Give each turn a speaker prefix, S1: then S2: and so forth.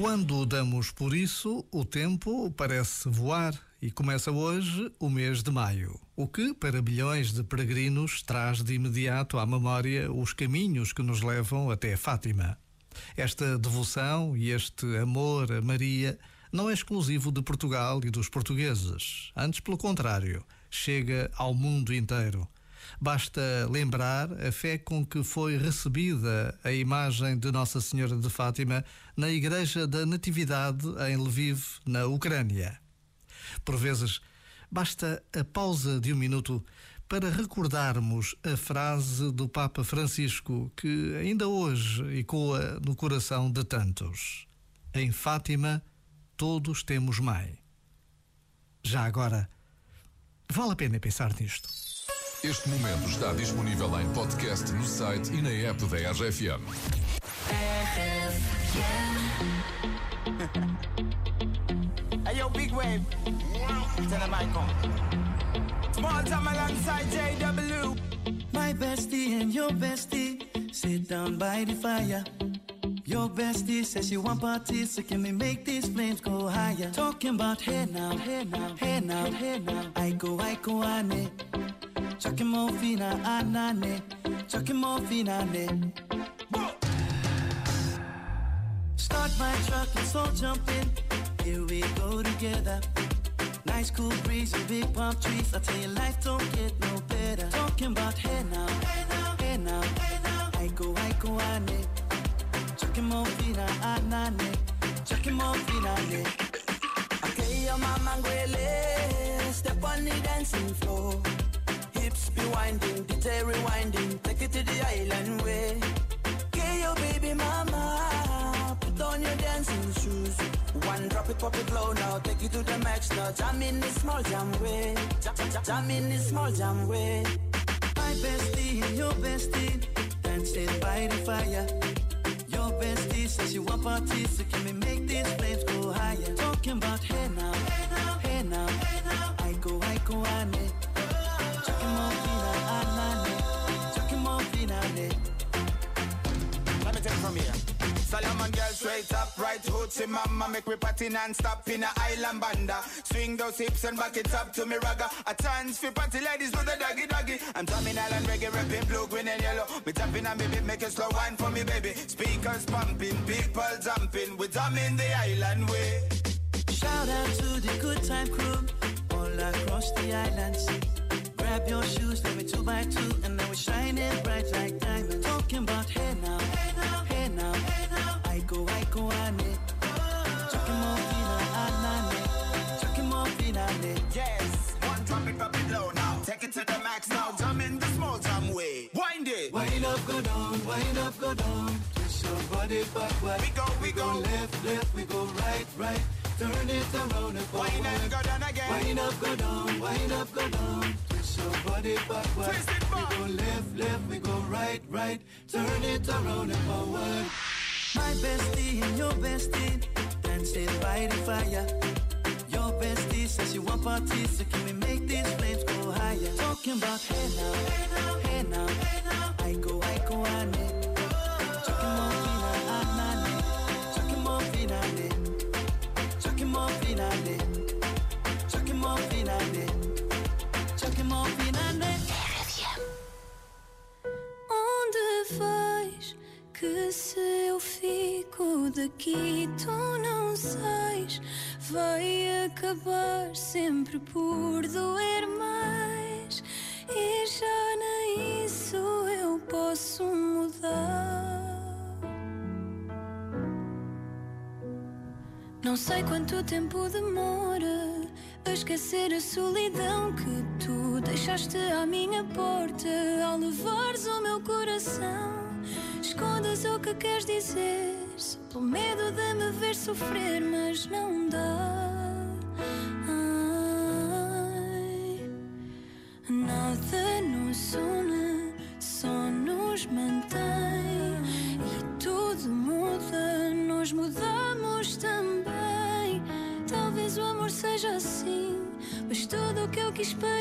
S1: Quando damos por isso, o tempo parece voar e começa hoje o mês de maio, o que, para bilhões de peregrinos, traz de imediato à memória os caminhos que nos levam até Fátima. Esta devoção e este amor a Maria não é exclusivo de Portugal e dos portugueses. Antes, pelo contrário, chega ao mundo inteiro. Basta lembrar a fé com que foi recebida a imagem de Nossa Senhora de Fátima na Igreja da Natividade em Lviv, na Ucrânia. Por vezes, basta a pausa de um minuto para recordarmos a frase do Papa Francisco que ainda hoje ecoa no coração de tantos. Em Fátima, todos temos mãe. Já agora, vale a pena pensar nisto.
S2: Este momento está disponível em podcast no site e na app da RFM.
S3: Hey yo, big wave. Tell them I come. Small time alongside JW.
S4: My bestie and your bestie sit down by the fire. Your bestie says she want parties, so can we make these flames go higher? Talking about hey now, hey now, hey now, hey now. I go, I go, ane. Chucking more fina, anane. Chucking more ne. Start my truck, let's all jump in. Here we go together. Nice cool breeze and big palm trees. I tell you, life don't get no better. Talking about hey now, hey now, hey now, hey now. I go, I go, ane. Chucking more fina, anane. Chucking more fina, ne.
S3: Okay, your mama. Step on the dancing floor. Hips be winding, detail rewinding. Take it to the island way. Okay, your baby mama. Put on your dancing shoes. One drop it, pop it low now. Take it to the max now. Jam in this small jam way. Jam, jam, jam in this small jam way.
S4: My bestie and your bestie dancing by the fire. Your bestie says you want parties, so can we make these flames go higher? Talking about hey
S3: Solomon girl straight up, right hoots in mama Make me party non-stop in a island banda. Swing those hips and back it up to me ragga. A chance for party ladies with a doggy doggy. I'm drumming island reggae, rapping blue, green and yellow. Me tapping and baby, make a slow wine for me baby. Speakers pumping, people jumping. We drumming the island way.
S4: Shout out to the good time crew all across the islands. Grab your shoes, let me two by two, and now we're shining bright like diamonds. Talking about hey now,
S3: it to the max now, jam in the small jam way Wind it
S4: Wind up, go down, wind up, go down. Twist your body backward.
S3: We go, we go.
S4: left, left, we go right, right. Turn it around and forward.
S3: Wind and go down again
S4: Wind up, go down, wind up, go down. Twist your body backward.
S3: Twist it back.
S4: We go left, left, we go right, right. Turn it around and forward. My bestie and your bestie dancing by the fire. Your bestie says you want parties, so can we make these flames go higher? Talking about hey now, hey now, hey now, hey now. I go, I go, ne.
S5: Onde vais? Que se eu fico daqui, tu não Vai acabar sempre por doer mais. E já nem isso eu posso mudar. Não sei quanto tempo demora a esquecer a solidão que tu deixaste à minha porta ao levares o meu coração. Escondas o que queres dizer, pelo medo ver sofrer, mas não dá. Ai, nada nos une, só nos mantém. E tudo muda, nós mudamos também. Talvez o amor seja assim, mas tudo o que eu quis para